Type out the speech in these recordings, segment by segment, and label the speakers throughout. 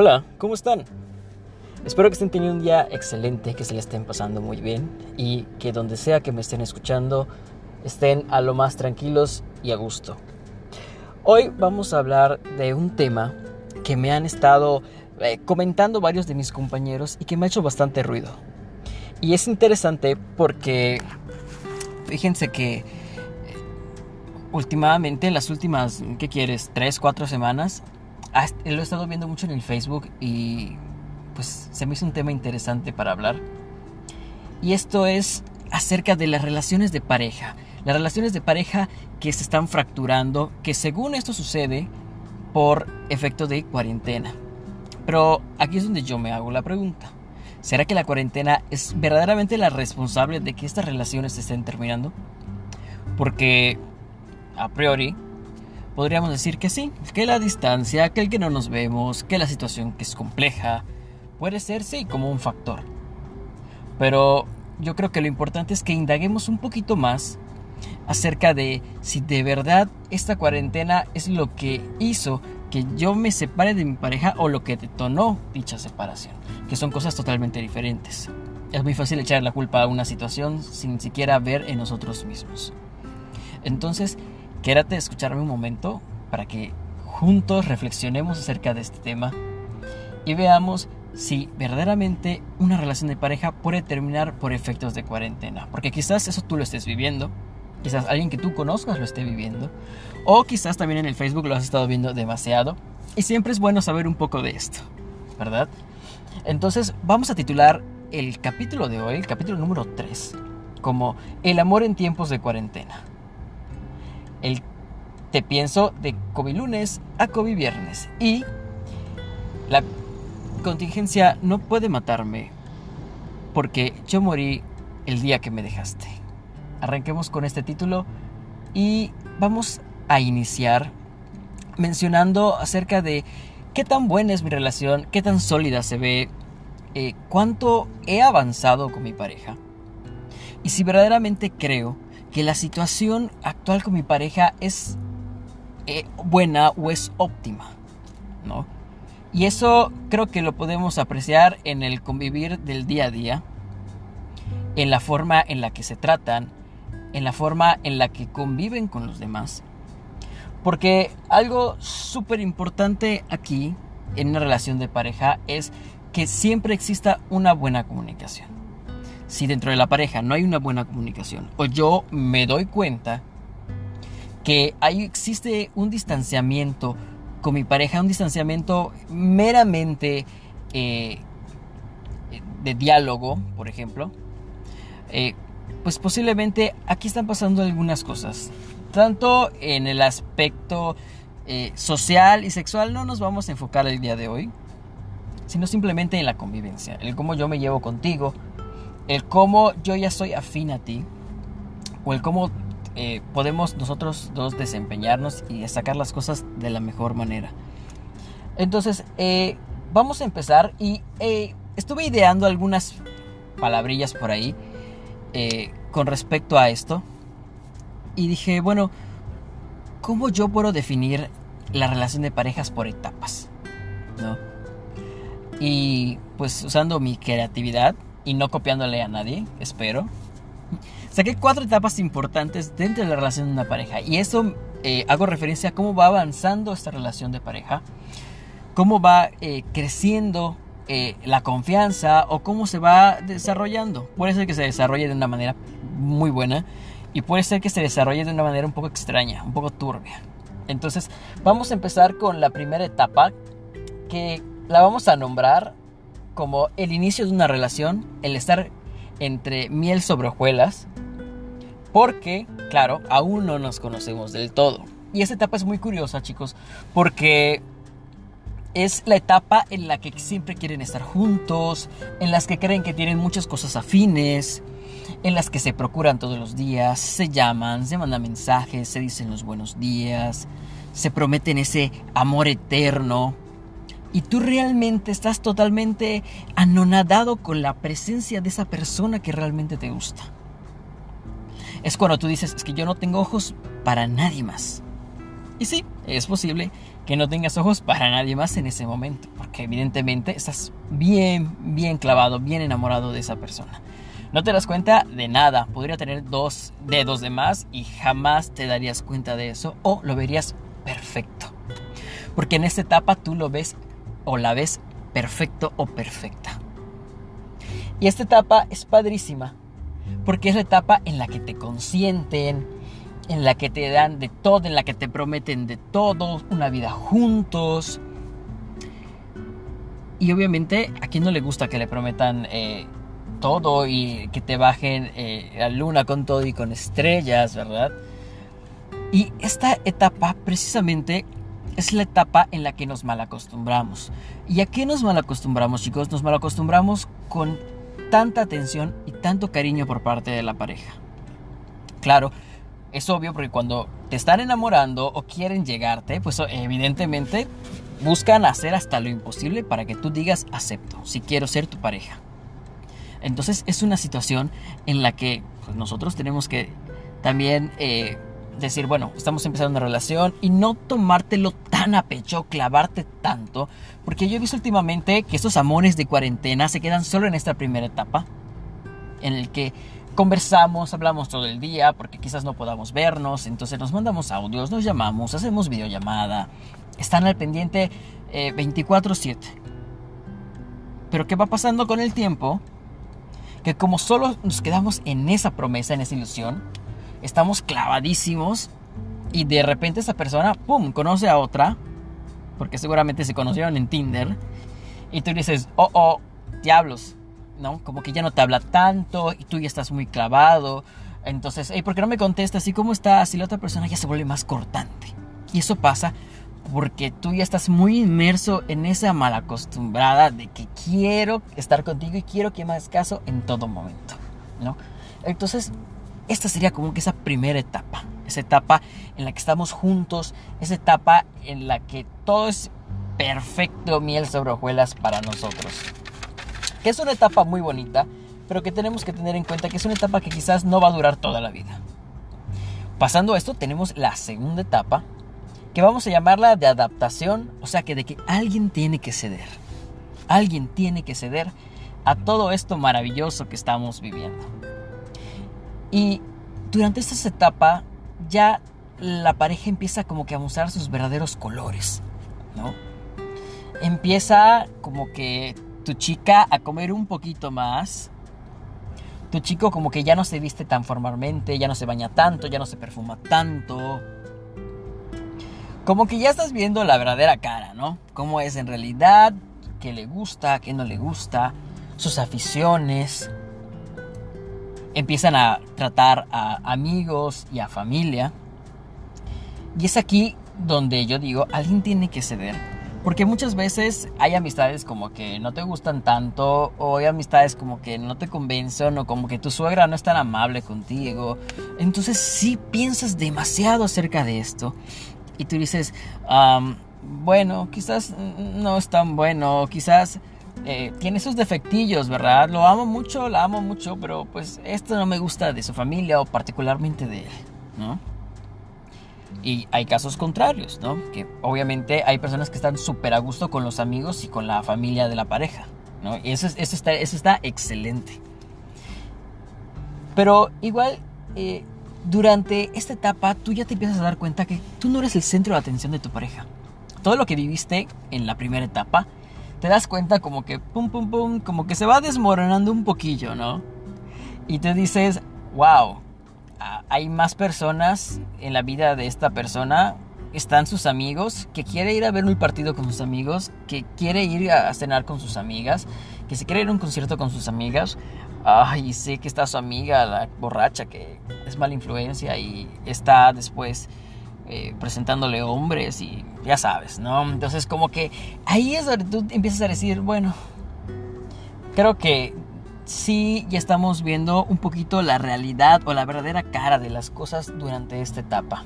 Speaker 1: Hola, ¿cómo están? Espero que estén teniendo un día excelente, que se le estén pasando muy bien y que donde sea que me estén escuchando estén a lo más tranquilos y a gusto. Hoy vamos a hablar de un tema que me han estado eh, comentando varios de mis compañeros y que me ha hecho bastante ruido. Y es interesante porque fíjense que últimamente, en las últimas, ¿qué quieres? ¿Tres, cuatro semanas? Lo he estado viendo mucho en el Facebook y pues se me hizo un tema interesante para hablar. Y esto es acerca de las relaciones de pareja. Las relaciones de pareja que se están fracturando, que según esto sucede por efecto de cuarentena. Pero aquí es donde yo me hago la pregunta. ¿Será que la cuarentena es verdaderamente la responsable de que estas relaciones se estén terminando? Porque a priori, podríamos decir que sí, que la distancia, que el que no nos vemos, que la situación que es compleja, puede ser sí como un factor. Pero yo creo que lo importante es que indaguemos un poquito más acerca de si de verdad esta cuarentena es lo que hizo que yo me separe de mi pareja o lo que detonó dicha separación, que son cosas totalmente diferentes. Es muy fácil echar la culpa a una situación sin siquiera ver en nosotros mismos. Entonces, Quédate a escucharme un momento para que juntos reflexionemos acerca de este tema y veamos si verdaderamente una relación de pareja puede terminar por efectos de cuarentena. Porque quizás eso tú lo estés viviendo, quizás alguien que tú conozcas lo esté viviendo, o quizás también en el Facebook lo has estado viendo demasiado. Y siempre es bueno saber un poco de esto, ¿verdad? Entonces vamos a titular el capítulo de hoy, el capítulo número 3, como El amor en tiempos de cuarentena el te pienso de COVID lunes a COVID viernes. Y la contingencia no puede matarme porque yo morí el día que me dejaste. Arranquemos con este título y vamos a iniciar mencionando acerca de qué tan buena es mi relación, qué tan sólida se ve, eh, cuánto he avanzado con mi pareja y si verdaderamente creo que la situación actual con mi pareja es eh, buena o es óptima, ¿no? Y eso creo que lo podemos apreciar en el convivir del día a día, en la forma en la que se tratan, en la forma en la que conviven con los demás. Porque algo súper importante aquí en una relación de pareja es que siempre exista una buena comunicación si dentro de la pareja no hay una buena comunicación o yo me doy cuenta que ahí existe un distanciamiento con mi pareja, un distanciamiento meramente eh, de diálogo, por ejemplo, eh, pues posiblemente aquí están pasando algunas cosas. Tanto en el aspecto eh, social y sexual no nos vamos a enfocar el día de hoy, sino simplemente en la convivencia, el cómo yo me llevo contigo, el cómo yo ya soy afín a ti, o el cómo eh, podemos nosotros dos desempeñarnos y sacar las cosas de la mejor manera. Entonces, eh, vamos a empezar y eh, estuve ideando algunas palabrillas por ahí con respecto a esto. Y dije, bueno, ¿cómo yo puedo definir la relación de parejas por etapas? ¿No? Y pues usando mi creatividad, y no copiándole a nadie, espero. Saqué cuatro etapas importantes dentro de la relación de una pareja y eso eh, hago referencia a cómo va avanzando esta relación de pareja, cómo va eh, creciendo eh, la confianza o cómo se va desarrollando. Puede ser que se desarrolle de una manera muy buena y puede ser que se desarrolle de una manera un poco extraña, un poco turbia. Entonces vamos a empezar con la primera etapa que la vamos a nombrar como el inicio de una relación, el estar entre miel sobre hojuelas, porque, claro, aún no nos conocemos del todo. Y esta etapa es muy curiosa, chicos, porque es la etapa en la que siempre quieren estar juntos, en las que creen que tienen muchas cosas afines, en las que se procuran todos los días, se llaman, se mandan mensajes, se dicen los buenos días, se prometen ese amor eterno, y tú realmente estás totalmente anonadado con la presencia de esa persona que realmente te gusta. Es cuando tú dices, es que yo no tengo ojos para nadie más. Y sí, es posible que no tengas ojos para nadie más en ese momento, porque evidentemente estás bien, bien clavado, bien enamorado de esa persona. No te das cuenta de nada, podría tener dos dedos de más y jamás te darías cuenta de eso o lo verías perfecto. Porque en esta etapa tú lo ves o la ves perfecto o perfecta. Y esta etapa es padrísima, porque es la etapa en la que te consienten, en la que te dan de todo, en la que te prometen de todo, una vida juntos. Y obviamente a quien no le gusta que le prometan eh, todo y que te bajen eh, la luna con todo y con estrellas, ¿verdad? Y esta etapa precisamente es la etapa en la que nos malacostumbramos. ¿Y a qué nos malacostumbramos, chicos? Nos malacostumbramos con tanta atención y tanto cariño por parte de la pareja. Claro, es obvio porque cuando te están enamorando o quieren llegarte, pues evidentemente buscan hacer hasta lo imposible para que tú digas acepto, si quiero ser tu pareja. Entonces es una situación en la que pues, nosotros tenemos que también eh, decir, bueno, estamos empezando una relación y no tomártelo tan a pecho, clavarte tanto, porque yo he visto últimamente que estos amores de cuarentena se quedan solo en esta primera etapa, en el que conversamos, hablamos todo el día, porque quizás no podamos vernos, entonces nos mandamos audios, nos llamamos, hacemos videollamada, están al pendiente 24/7. Eh, Pero ¿qué va pasando con el tiempo? Que como solo nos quedamos en esa promesa, en esa ilusión, estamos clavadísimos y de repente esa persona, ¡pum!, conoce a otra, porque seguramente se conocieron en Tinder, y tú dices, oh, oh, diablos, ¿no? Como que ya no te habla tanto y tú ya estás muy clavado. Entonces, hey, ¿por qué no me contestas? ¿Y cómo estás? Y la otra persona ya se vuelve más cortante. Y eso pasa porque tú ya estás muy inmerso en esa mala acostumbrada de que quiero estar contigo y quiero que me hagas caso en todo momento, ¿no? Entonces, esta sería como que esa primera etapa, esa etapa en la que estamos juntos, esa etapa en la que todo es perfecto miel sobre hojuelas para nosotros. Que es una etapa muy bonita, pero que tenemos que tener en cuenta que es una etapa que quizás no va a durar toda la vida. Pasando a esto, tenemos la segunda etapa, que vamos a llamarla de adaptación, o sea que de que alguien tiene que ceder. Alguien tiene que ceder a todo esto maravilloso que estamos viviendo. Y durante esta etapa ya la pareja empieza como que a mostrar sus verdaderos colores, ¿no? Empieza como que tu chica a comer un poquito más. Tu chico como que ya no se viste tan formalmente, ya no se baña tanto, ya no se perfuma tanto. Como que ya estás viendo la verdadera cara, ¿no? Cómo es en realidad, qué le gusta, qué no le gusta, sus aficiones, empiezan a tratar a amigos y a familia. Y es aquí donde yo digo, alguien tiene que ceder. Porque muchas veces hay amistades como que no te gustan tanto, o hay amistades como que no te convencen, o como que tu suegra no es tan amable contigo. Entonces sí piensas demasiado acerca de esto. Y tú dices, bueno, quizás no es tan bueno, quizás eh, tiene sus defectillos, ¿verdad? Lo amo mucho, la amo mucho, pero pues esto no me gusta de su familia o particularmente de él, ¿no? Y hay casos contrarios, ¿no? Que obviamente hay personas que están súper a gusto con los amigos y con la familia de la pareja, ¿no? Y eso, está, eso está excelente. Pero igual, eh, durante esta etapa, tú ya te empiezas a dar cuenta que tú no eres el centro de atención de tu pareja. Todo lo que viviste en la primera etapa te das cuenta como que pum, pum, pum, como que se va desmoronando un poquillo, ¿no? Y te dices, wow, hay más personas en la vida de esta persona. Están sus amigos, que quiere ir a ver un partido con sus amigos, que quiere ir a cenar con sus amigas, que se quiere ir a un concierto con sus amigas. Ay, sé que está su amiga, la borracha, que es mala influencia y está después eh, presentándole hombres y ya sabes, ¿no? Entonces como que ahí es donde tú empiezas a decir, bueno, creo que sí ya estamos viendo un poquito la realidad o la verdadera cara de las cosas durante esta etapa.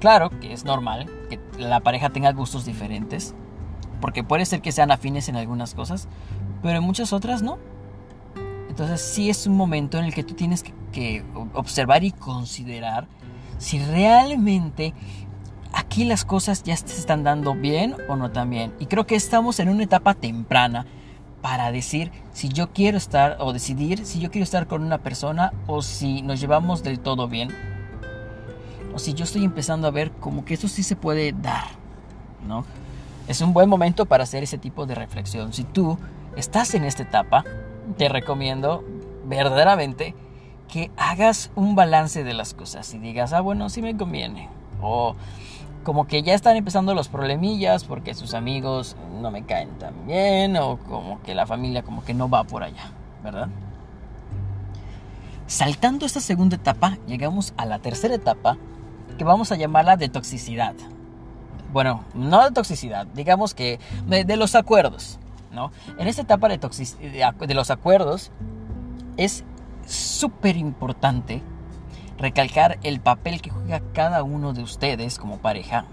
Speaker 1: Claro que es normal que la pareja tenga gustos diferentes, porque puede ser que sean afines en algunas cosas, pero en muchas otras no. Entonces sí es un momento en el que tú tienes que observar y considerar si realmente aquí las cosas ya se están dando bien o no tan bien. Y creo que estamos en una etapa temprana para decir si yo quiero estar o decidir si yo quiero estar con una persona o si nos llevamos del todo bien. O si yo estoy empezando a ver como que eso sí se puede dar, ¿no? Es un buen momento para hacer ese tipo de reflexión. Si tú estás en esta etapa, te recomiendo verdaderamente que hagas un balance de las cosas y digas, ah, bueno, sí me conviene. O como que ya están empezando los problemillas porque sus amigos no me caen tan bien o como que la familia como que no va por allá, ¿verdad? Saltando esta segunda etapa, llegamos a la tercera etapa que vamos a llamarla de toxicidad. Bueno, no de toxicidad, digamos que de, los acuerdos, ¿no? En esta etapa de, de los acuerdos es súper importante recalcar el papel que juega cada uno de ustedes como pareja.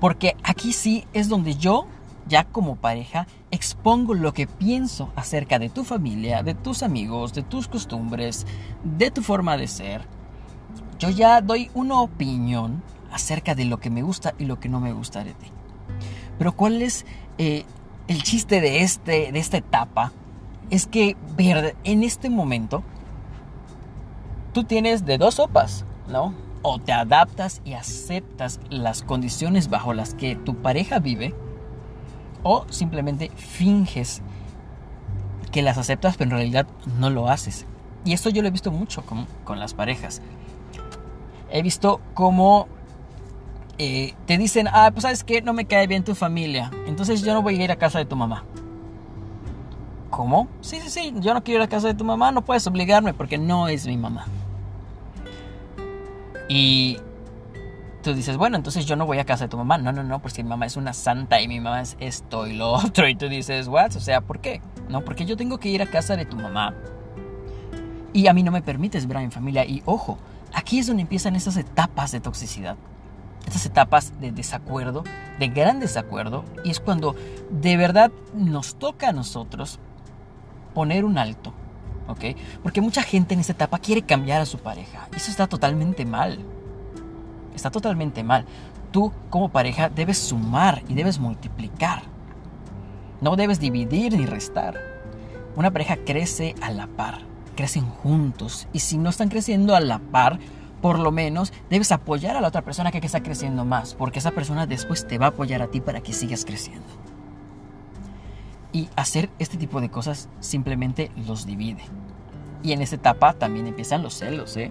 Speaker 1: Porque aquí sí es donde yo, ya como pareja, expongo lo que pienso acerca de tu familia, de tus amigos, de tus costumbres, de tu forma de ser. Yo ya doy una opinión acerca de lo que me gusta y lo que no me gusta de ti. Pero ¿cuál es eh, el chiste de, este, de esta etapa? Es que en este momento tú tienes de dos sopas, ¿no? O te adaptas y aceptas las condiciones bajo las que tu pareja vive, o simplemente finges que las aceptas, pero en realidad no lo haces. Y esto yo lo he visto mucho con, con las parejas. He visto cómo eh, te dicen, ah, pues sabes que no me cae bien tu familia, entonces yo no voy a ir a casa de tu mamá. ¿Cómo? Sí, sí, sí, yo no quiero ir a casa de tu mamá, no puedes obligarme porque no es mi mamá. Y tú dices, bueno, entonces yo no voy a casa de tu mamá. No, no, no, porque mi mamá es una santa y mi mamá es esto y lo otro. Y tú dices, what? O sea, ¿por qué? No, porque yo tengo que ir a casa de tu mamá. Y a mí no me permites ver a mi familia. Y ojo, aquí es donde empiezan esas etapas de toxicidad. Estas etapas de desacuerdo, de gran desacuerdo. Y es cuando de verdad nos toca a nosotros poner un alto, ¿ok? Porque mucha gente en esta etapa quiere cambiar a su pareja. Eso está totalmente mal. Está totalmente mal. Tú como pareja debes sumar y debes multiplicar. No debes dividir ni restar. Una pareja crece a la par, crecen juntos. Y si no están creciendo a la par, por lo menos debes apoyar a la otra persona que está creciendo más, porque esa persona después te va a apoyar a ti para que sigas creciendo. Y hacer este tipo de cosas simplemente los divide. Y en esta etapa también empiezan los celos, ¿eh?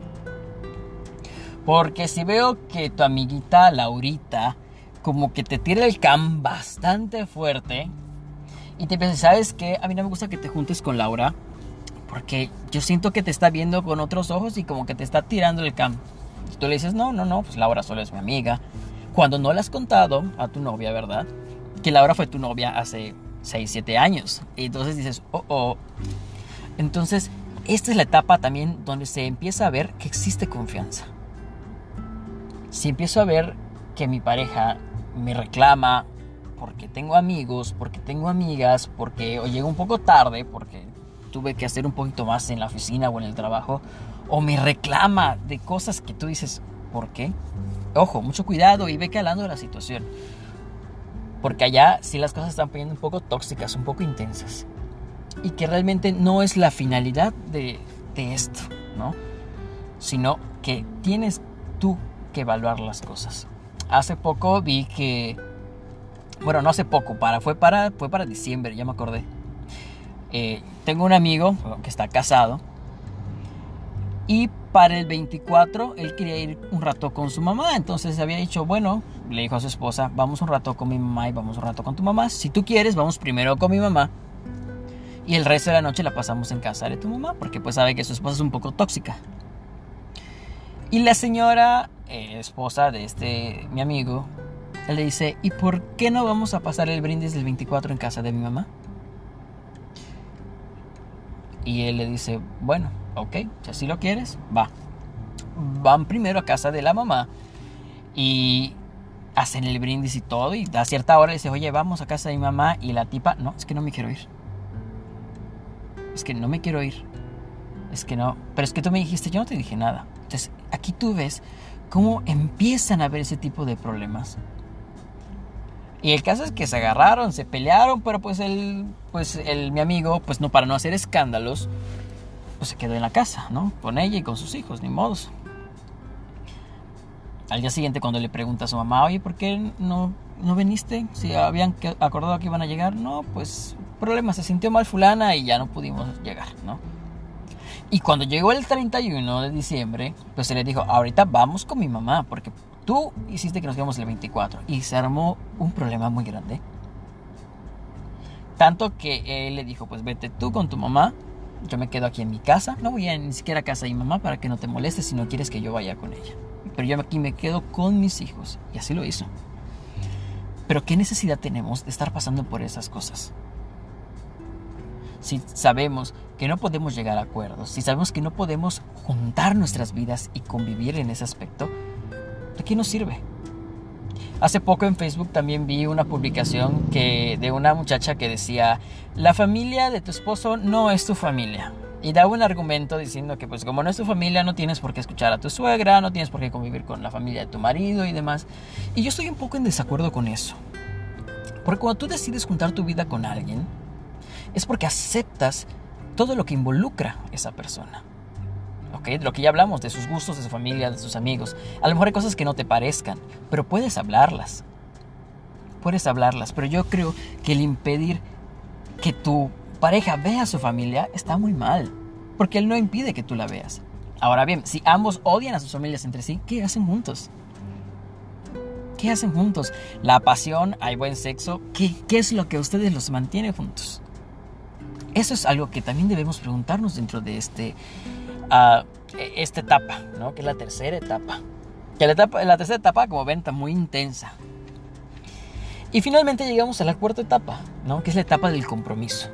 Speaker 1: Porque si veo que tu amiguita Laurita como que te tira el cam bastante fuerte y te piensas, ¿sabes qué? A mí no me gusta que te juntes con Laura porque yo siento que te está viendo con otros ojos y como que te está tirando el cam. Y tú le dices, no, no, no, pues Laura solo es mi amiga. Cuando no le has contado a tu novia, ¿verdad? Que Laura fue tu novia hace 6, 7 años. Y entonces dices, oh, oh. Entonces, esta es la etapa también donde se empieza a ver que existe confianza. Si empiezo a ver que mi pareja me reclama porque tengo amigos, porque tengo amigas, porque o llego un poco tarde, porque tuve que hacer un poquito más en la oficina o en el trabajo, o me reclama de cosas que tú dices, ¿por qué? Ojo, mucho cuidado y ve calando la situación. Porque allá sí las cosas están poniendo un poco tóxicas, un poco intensas. Y que realmente no es la finalidad de, esto, ¿no? Sino que tienes tú que evaluar las cosas. Hace poco vi que... Bueno, no hace poco, para, fue, para, fue para diciembre, ya me acordé. Eh, tengo un amigo que está casado y para el 24 él quería ir un rato con su mamá. Entonces había dicho, bueno, le dijo a su esposa, vamos un rato con mi mamá y vamos un rato con tu mamá. Si tú quieres, vamos primero con mi mamá. Y el resto de la noche la pasamos en casa de tu mamá, porque pues sabe que su esposa es un poco tóxica. Y la señora, eh, esposa de este mi amigo, él le dice, ¿y por qué no vamos a pasar el brindis del 24 en casa de mi mamá? Y él le dice, bueno, ok, si así lo quieres, va. Van primero a casa de la mamá y hacen el brindis y todo. Y a cierta hora le dice, oye, vamos a casa de mi mamá. Y la tipa, no, es que no me quiero ir. Es que no me quiero ir. Es que no. Pero es que tú me dijiste, yo no te dije nada. Entonces, aquí tú ves cómo empiezan a haber ese tipo de problemas. Y el caso es que se agarraron, se pelearon, pero pues el, pues el, mi amigo, pues no para no hacer escándalos, pues se quedó en la casa, ¿no? Con ella y con sus hijos, ni modos. Al día siguiente cuando le pregunta a su mamá, oye, ¿por qué no, no viniste? Si habían acordado que iban a llegar, no, pues problema, se sintió mal fulana y ya no pudimos llegar, ¿no? Y cuando llegó el 31 de diciembre, pues se le dijo, ahorita vamos con mi mamá, porque tú hiciste que nos quedamos el 24. Y se armó un problema muy grande. Tanto que él le dijo, pues vete tú con tu mamá, yo me quedo aquí en mi casa, no voy a ni siquiera a casa de mi mamá para que no te molestes si no quieres que yo vaya con ella. Pero yo aquí me quedo con mis hijos. Y así lo hizo. Pero ¿qué necesidad tenemos de estar pasando por esas cosas? Si sabemos que no podemos llegar a acuerdos, si sabemos que no podemos juntar nuestras vidas y convivir en ese aspecto, ¿de qué nos sirve? Hace poco en Facebook también vi una publicación que, de una muchacha que decía, la familia de tu esposo no es tu familia. Y daba un argumento diciendo que pues como no es tu familia no tienes por qué escuchar a tu suegra, no tienes por qué convivir con la familia de tu marido y demás. Y yo estoy un poco en desacuerdo con eso. Porque cuando tú decides juntar tu vida con alguien, es porque aceptas todo lo que involucra esa persona. De lo que ya hablamos, de sus gustos, de su familia, de sus amigos. A lo mejor hay cosas que no te parezcan, pero puedes hablarlas. Puedes hablarlas, pero yo creo que el impedir que tu pareja vea a su familia está muy mal, porque él no impide que tú la veas. Ahora bien, si ambos odian a sus familias entre sí, ¿qué hacen juntos? ¿Qué hacen juntos? La pasión, hay buen sexo, ¿qué, qué es lo que a ustedes los mantiene juntos? Eso es algo que también debemos preguntarnos dentro de este, uh, esta etapa, ¿no? que es la tercera etapa. Que la, etapa, la tercera etapa, como ven, está muy intensa. Y finalmente llegamos a la cuarta etapa, ¿no? que es la etapa del compromiso.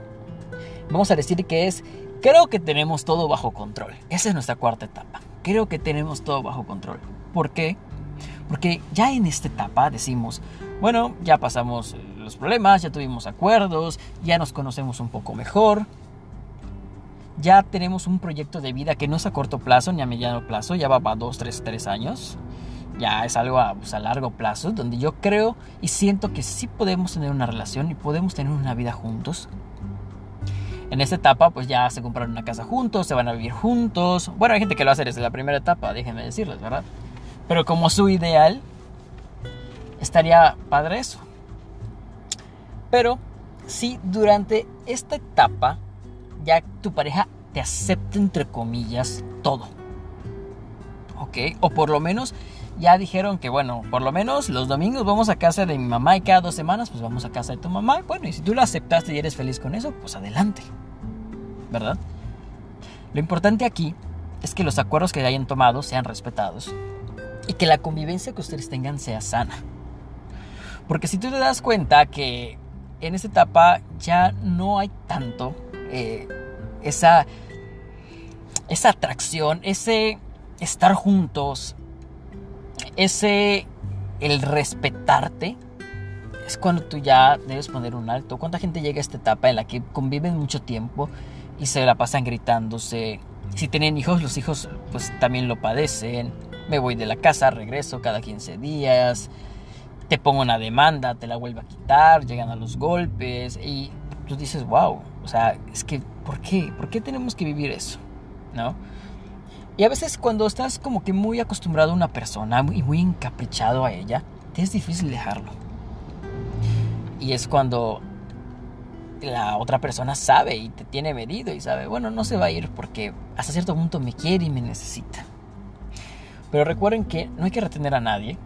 Speaker 1: Vamos a decir que es, creo que tenemos todo bajo control. Esa es nuestra cuarta etapa. Creo que tenemos todo bajo control. ¿Por qué? Porque ya en esta etapa decimos, bueno, ya pasamos los problemas, ya tuvimos acuerdos, ya nos conocemos un poco mejor, ya tenemos un proyecto de vida que no es a corto plazo ni a mediano plazo, ya va a dos, tres, tres años, ya es algo a, pues, a largo plazo, donde yo creo y siento que sí podemos tener una relación y podemos tener una vida juntos. En esta etapa, pues ya se compraron una casa juntos, se van a vivir juntos. Bueno, hay gente que lo hace desde la primera etapa, déjenme decirles, ¿verdad? Pero como su ideal, estaría padre eso. Pero si durante esta etapa ya tu pareja te acepta entre comillas todo. ¿Ok? O por lo menos ya dijeron que bueno, por lo menos los domingos vamos a casa de mi mamá y cada dos semanas pues vamos a casa de tu mamá. Bueno, y si tú lo aceptaste y eres feliz con eso, pues adelante. ¿Verdad? Lo importante aquí es que los acuerdos que hayan tomado sean respetados y que la convivencia que ustedes tengan sea sana. Porque si tú te das cuenta que en esta etapa ya no hay tanto eh, esa, esa atracción, ese estar juntos, ese el respetarte, es cuando tú ya debes poner un alto. ¿Cuánta gente llega a esta etapa en la que conviven mucho tiempo y se la pasan gritándose? Si tienen hijos, los hijos pues también lo padecen. Me voy de la casa, regreso cada 15 días te pongo una demanda, te la vuelvo a quitar, llegan a los golpes y tú dices, wow, o sea, es que, ¿por qué? ¿Por qué tenemos que vivir eso? ¿No? Y a veces cuando estás como que muy acostumbrado a una persona y muy encaprichado a ella, te es difícil dejarlo. Y es cuando la otra persona sabe y te tiene medido y sabe, bueno, no se va a ir porque hasta cierto punto me quiere y me necesita. Pero recuerden que no hay que retener a nadie,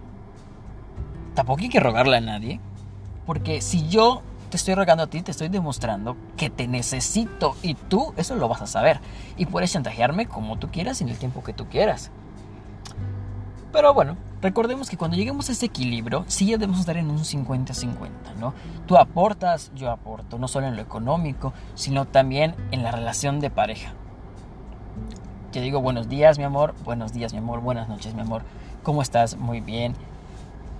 Speaker 1: tampoco hay que rogarle a nadie. Porque si yo te estoy rogando a ti, te estoy demostrando que te necesito y tú eso lo vas a saber. Y puedes chantajearme como tú quieras en el tiempo que tú quieras. Pero bueno, recordemos que cuando lleguemos a ese equilibrio, sí ya debemos estar en un 50-50, ¿no? Tú aportas, yo aporto, no solo en lo económico, sino también en la relación de pareja. Te digo buenos días, mi amor, buenos días, mi amor, buenas noches, mi amor. ¿Cómo estás? Muy bien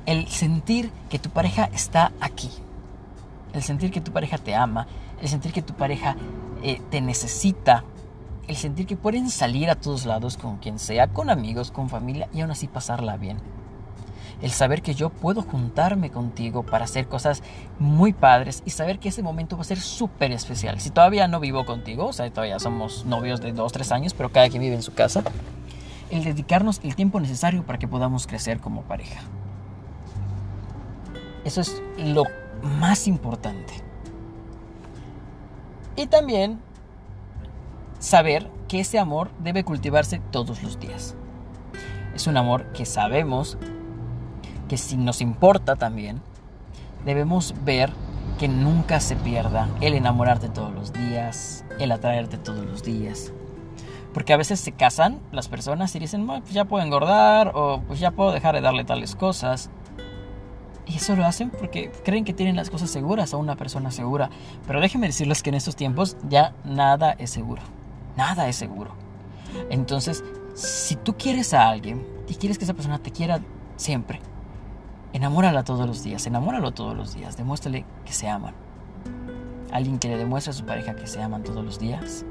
Speaker 1: el sentir que tu pareja está aquí, el sentir que tu pareja te ama, el sentir que tu pareja eh, te necesita el sentir que pueden salir a todos lados con quien sea, con amigos, con familia y aún así pasarla bien. El saber que yo puedo juntarme contigo para hacer cosas muy padres y saber que ese momento va a ser súper especial. Si todavía no vivo contigo, o sea, todavía somos novios de 2, 3 años, pero cada quien vive en su casa, el dedicarnos el tiempo necesario para que podamos crecer como pareja. Eso es lo más importante. Y también saber que ese amor debe cultivarse todos los días. Es un amor que sabemos que si nos importa también, debemos ver que nunca se pierda el enamorarte todos los días, el atraerte todos los días. Porque a veces se casan las personas y dicen, pues ya puedo engordar o pues ya puedo dejar de darle tales cosas. Y eso lo hacen porque creen que tienen las cosas seguras a una persona segura. Pero déjenme decirles que en estos tiempos ya nada es seguro. Nada es seguro. Entonces, si tú quieres a alguien y quieres que esa persona te quiera siempre, enamórala todos los días, enamóralo todos los días, demuéstrale que se aman. Alguien que le demuestre a su pareja que se aman todos los días,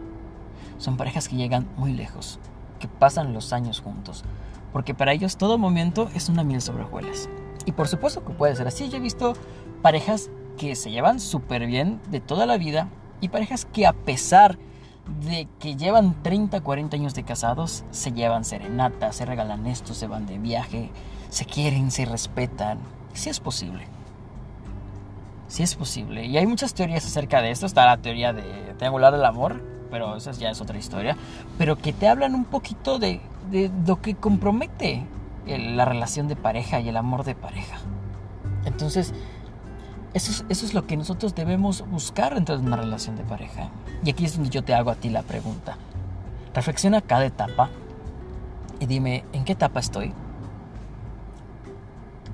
Speaker 1: son parejas que llegan muy lejos, que pasan los años juntos, porque para ellos todo momento es una miel sobre hojuelas. Y por supuesto que puede ser así. Yo he visto parejas que se llevan súper bien de toda la vida y parejas que a pesar de que llevan 30, 40 años de casados, se llevan serenata, se regalan esto, se van de viaje, se quieren, se respetan. Sí es posible. Sí es posible. Y hay muchas teorías acerca de esto. Está la teoría de triangular del amor, pero esa ya es otra historia. Pero que te hablan un poquito de, de lo que compromete la relación de pareja y el amor de pareja. Entonces, eso es, eso es lo que nosotros debemos buscar dentro de una relación de pareja. Y aquí es donde yo te hago a ti la pregunta. Reflexiona cada etapa y dime, ¿en qué etapa estoy?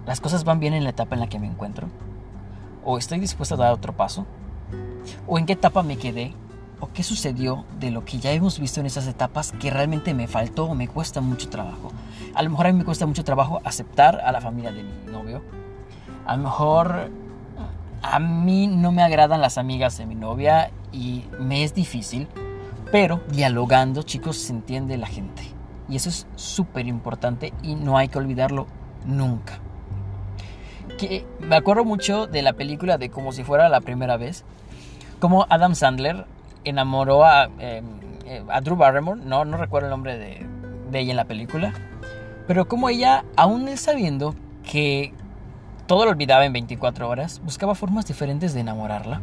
Speaker 1: ¿Las cosas van bien en la etapa en la que me encuentro? ¿O estoy dispuesto a dar otro paso? ¿O en qué etapa me quedé o qué sucedió de lo que ya hemos visto en esas etapas que realmente me faltó o me cuesta mucho trabajo. A lo mejor a mí me cuesta mucho trabajo aceptar a la familia de mi novio. A lo mejor a mí no me agradan las amigas de mi novia y me es difícil, pero dialogando, chicos, se entiende la gente. Y eso es súper importante y no hay que olvidarlo nunca. Que me acuerdo mucho de la película de como si fuera la primera vez, como Adam Sandler enamoró a, em, eh, a Drew Barrymore, no, no recuerdo el nombre de, de ella en la película, pero como ella, aún sabiendo que todo lo olvidaba en 24 horas, buscaba formas diferentes de enamorarla.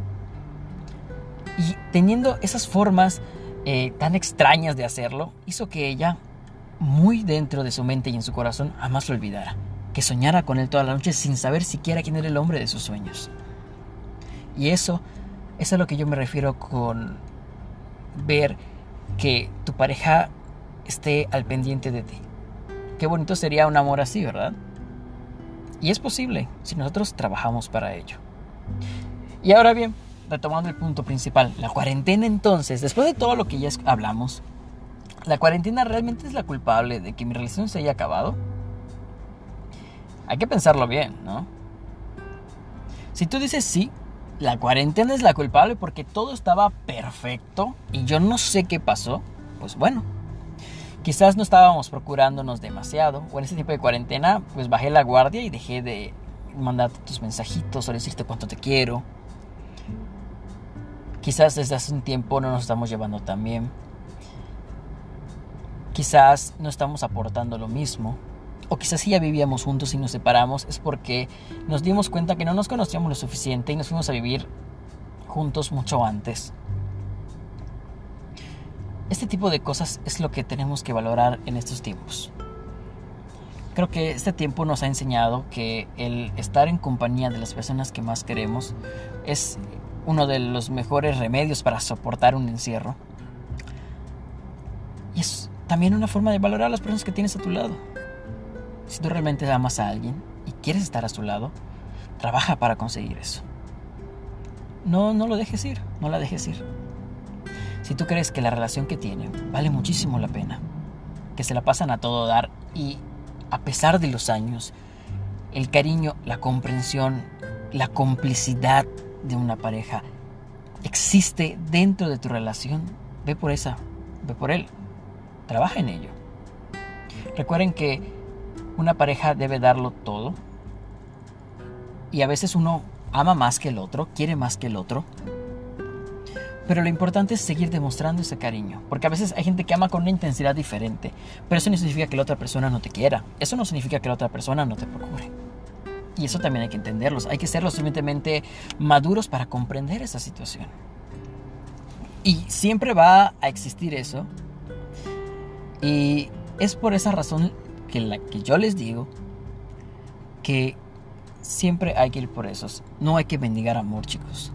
Speaker 1: Y teniendo esas formas eh, tan extrañas de hacerlo, hizo que ella, muy dentro de su mente y en su corazón, jamás lo olvidara. Que soñara con él toda la noche sin saber siquiera quién era el hombre de sus sueños. Y eso, es a lo que yo me refiero con ver que tu pareja esté al pendiente de ti. Qué bonito sería un amor así, ¿verdad? Y es posible si nosotros trabajamos para ello. Y ahora bien, retomando el punto principal, la cuarentena entonces, después de todo lo que ya hablamos, ¿la cuarentena realmente es la culpable de que mi relación se haya acabado? Hay que pensarlo bien, ¿no? Si tú dices sí, la cuarentena es la culpable porque todo estaba perfecto y yo no sé qué pasó, pues bueno, quizás no estábamos procurándonos demasiado o en ese tiempo de cuarentena pues bajé la guardia y dejé de mandarte tus mensajitos o decirte cuánto te quiero. Quizás desde hace un tiempo no nos estamos llevando tan bien. Quizás no estamos aportando lo mismo o quizás si ya vivíamos juntos y nos separamos, es porque nos dimos cuenta que no nos conocíamos lo suficiente y nos fuimos a vivir juntos mucho antes. Este tipo de cosas es lo que tenemos que valorar en estos tiempos. Creo que este tiempo nos ha enseñado que el estar en compañía de las personas que más queremos es uno de los mejores remedios para soportar un encierro. Y es también una forma de valorar a las personas que tienes a tu lado. Si tú realmente amas a alguien y quieres estar a su lado, trabaja para conseguir eso. No, no lo dejes ir, no la dejes ir. Si tú crees que la relación que tienen vale muchísimo la pena, que se la pasan a todo dar y a pesar de los años, el cariño, la comprensión, la complicidad de una pareja existe dentro de tu relación, ve por esa, ve por él, trabaja en ello. Recuerden que una pareja debe darlo todo y a veces uno ama más que el otro, quiere más que el otro. Pero lo importante es seguir demostrando ese cariño, porque a veces hay gente que ama con una intensidad diferente, pero eso no significa que la otra persona no te quiera, eso no significa que la otra persona no te procure. Y eso también hay que entenderlos, hay que ser lo suficientemente maduros para comprender esa situación. Y siempre va a existir eso. Y es por esa razón que, la, que yo les digo que siempre hay que ir por esos. No hay que mendigar amor, chicos.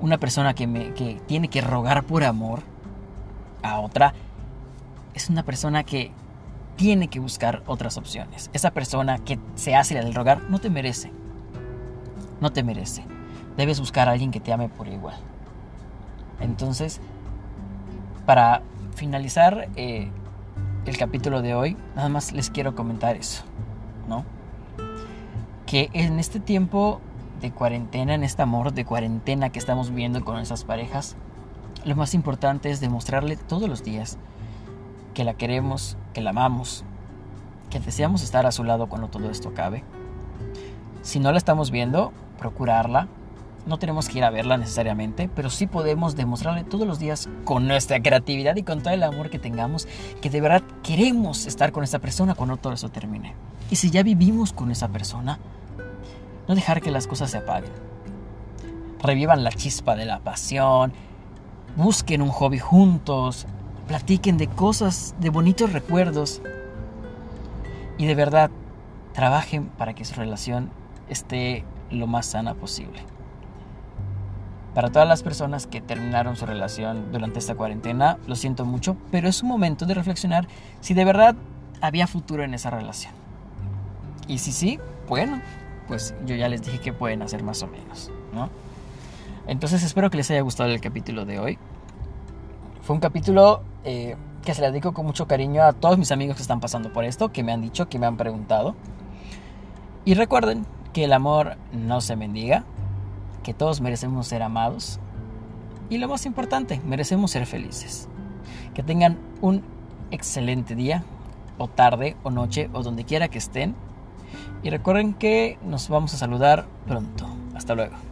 Speaker 1: Una persona que, me, que tiene que rogar por amor a otra es una persona que tiene que buscar otras opciones. Esa persona que se hace la del rogar no te merece. No te merece. Debes buscar a alguien que te ame por igual. Entonces, para finalizar eh, el capítulo de hoy, nada más les quiero comentar eso, ¿no? Que en este tiempo de cuarentena, en este amor de cuarentena que estamos viviendo con esas parejas, lo más importante es demostrarle todos los días que la queremos, que la amamos, que deseamos estar a su lado cuando todo esto acabe. Si no la estamos viendo, procurarla, no tenemos que ir a verla necesariamente, pero sí podemos demostrarle todos los días con nuestra creatividad y con todo el amor que tengamos que de verdad queremos estar con esa persona cuando todo eso termine. Y si ya vivimos con esa persona, no dejar que las cosas se apaguen. Revivan la chispa de la pasión, busquen un hobby juntos, platiquen de cosas, de bonitos recuerdos y de verdad trabajen para que su relación esté lo más sana posible. Para todas las personas que terminaron su relación durante esta cuarentena, lo siento mucho, pero es un momento de reflexionar si de verdad había futuro en esa relación. Y si sí, bueno, pues yo ya les dije que pueden hacer más o menos, ¿no? Entonces espero que les haya gustado el capítulo de hoy. Fue un capítulo eh, que se le dedico con mucho cariño a todos mis amigos que están pasando por esto, que me han dicho, que me han preguntado. Y recuerden que el amor no se mendiga, que todos merecemos ser amados y lo más importante, merecemos ser felices. Que tengan un excelente día o tarde o noche o donde quiera que estén. Y recuerden que nos vamos a saludar pronto. Hasta luego.